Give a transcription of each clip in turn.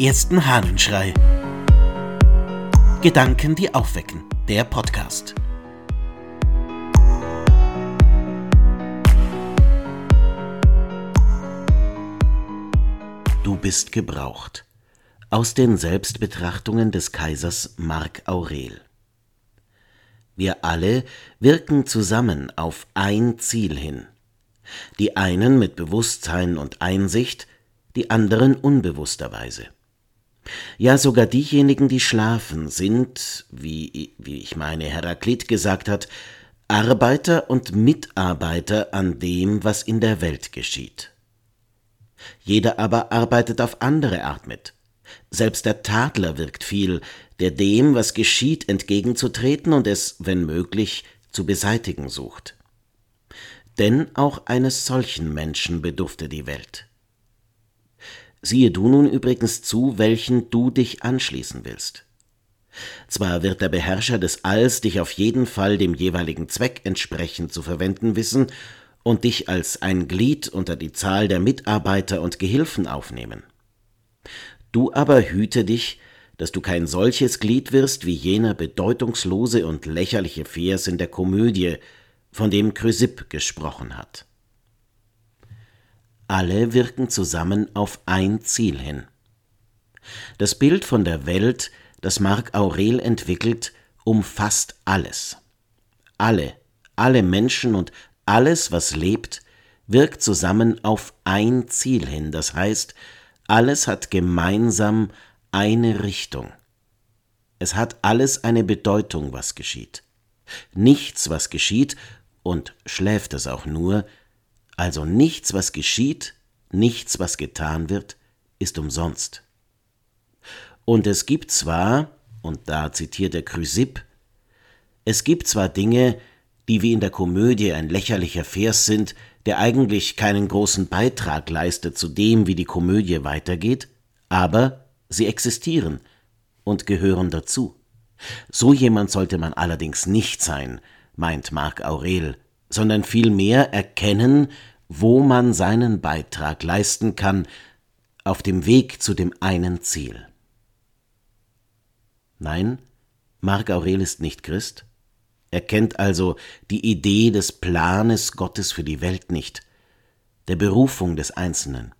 ersten Hahnenschrei. Gedanken, die aufwecken. Der Podcast. Du bist gebraucht. Aus den Selbstbetrachtungen des Kaisers Mark Aurel. Wir alle wirken zusammen auf ein Ziel hin. Die einen mit Bewusstsein und Einsicht, die anderen unbewussterweise. Ja, sogar diejenigen, die schlafen, sind, wie, wie ich meine Heraklit gesagt hat, Arbeiter und Mitarbeiter an dem, was in der Welt geschieht. Jeder aber arbeitet auf andere Art mit. Selbst der Tadler wirkt viel, der dem, was geschieht, entgegenzutreten und es, wenn möglich, zu beseitigen sucht. Denn auch eines solchen Menschen bedurfte die Welt. Siehe du nun übrigens zu, welchen du dich anschließen willst. Zwar wird der Beherrscher des Alls dich auf jeden Fall dem jeweiligen Zweck entsprechend zu verwenden wissen und dich als ein Glied unter die Zahl der Mitarbeiter und Gehilfen aufnehmen. Du aber hüte dich, dass du kein solches Glied wirst wie jener bedeutungslose und lächerliche Vers in der Komödie, von dem Chrysipp gesprochen hat. Alle wirken zusammen auf ein Ziel hin. Das Bild von der Welt, das Marc Aurel entwickelt, umfasst alles. Alle, alle Menschen und alles, was lebt, wirkt zusammen auf ein Ziel hin, das heißt, alles hat gemeinsam eine Richtung. Es hat alles eine Bedeutung, was geschieht. Nichts, was geschieht, und schläft es auch nur, also nichts, was geschieht, nichts, was getan wird, ist umsonst. Und es gibt zwar, und da zitiert der Chrysipp, es gibt zwar Dinge, die wie in der Komödie ein lächerlicher Vers sind, der eigentlich keinen großen Beitrag leistet zu dem, wie die Komödie weitergeht, aber sie existieren und gehören dazu. So jemand sollte man allerdings nicht sein, meint Marc Aurel, sondern vielmehr erkennen, wo man seinen Beitrag leisten kann auf dem Weg zu dem einen Ziel. Nein, Marc Aurel ist nicht Christ. Er kennt also die Idee des Planes Gottes für die Welt nicht, der Berufung des Einzelnen.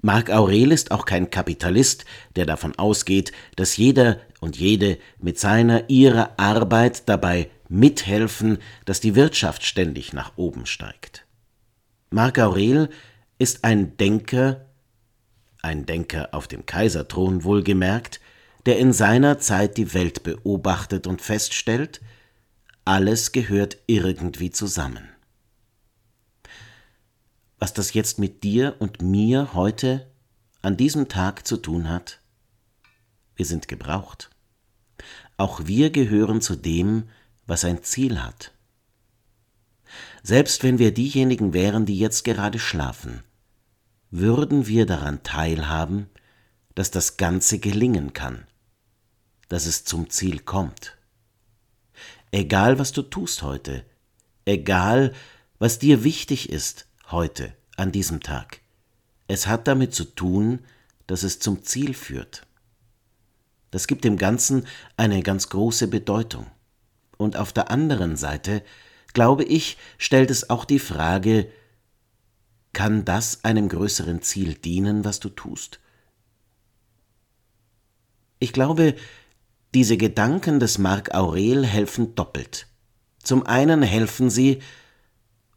Marc Aurel ist auch kein Kapitalist, der davon ausgeht, dass jeder und jede mit seiner ihrer Arbeit dabei mithelfen, dass die Wirtschaft ständig nach oben steigt. Marc Aurel ist ein Denker, ein Denker auf dem Kaiserthron wohlgemerkt, der in seiner Zeit die Welt beobachtet und feststellt, alles gehört irgendwie zusammen. Was das jetzt mit dir und mir heute an diesem Tag zu tun hat? Wir sind gebraucht. Auch wir gehören zu dem, was ein Ziel hat. Selbst wenn wir diejenigen wären, die jetzt gerade schlafen, würden wir daran teilhaben, dass das Ganze gelingen kann, dass es zum Ziel kommt. Egal, was du tust heute, egal, was dir wichtig ist heute, an diesem Tag, es hat damit zu tun, dass es zum Ziel führt. Das gibt dem Ganzen eine ganz große Bedeutung. Und auf der anderen Seite glaube ich, stellt es auch die Frage, kann das einem größeren Ziel dienen, was du tust? Ich glaube, diese Gedanken des Marc Aurel helfen doppelt. Zum einen helfen sie,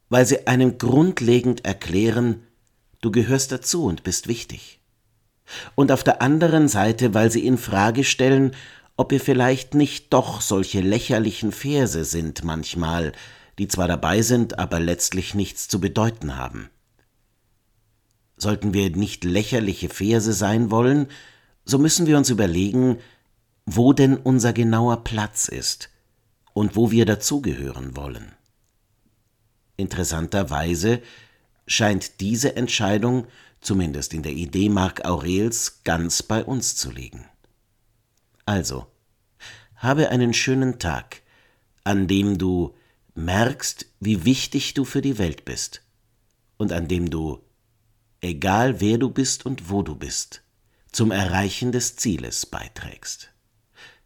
weil sie einem grundlegend erklären, du gehörst dazu und bist wichtig. Und auf der anderen Seite, weil sie in Frage stellen, ob wir vielleicht nicht doch solche lächerlichen Verse sind manchmal, die zwar dabei sind, aber letztlich nichts zu bedeuten haben. Sollten wir nicht lächerliche Verse sein wollen, so müssen wir uns überlegen, wo denn unser genauer Platz ist und wo wir dazugehören wollen. Interessanterweise scheint diese Entscheidung, zumindest in der Idee Marc Aurels, ganz bei uns zu liegen. Also, habe einen schönen Tag, an dem du merkst, wie wichtig du für die Welt bist und an dem du, egal wer du bist und wo du bist, zum Erreichen des Zieles beiträgst.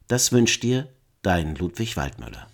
Das wünscht dir dein Ludwig Waldmüller.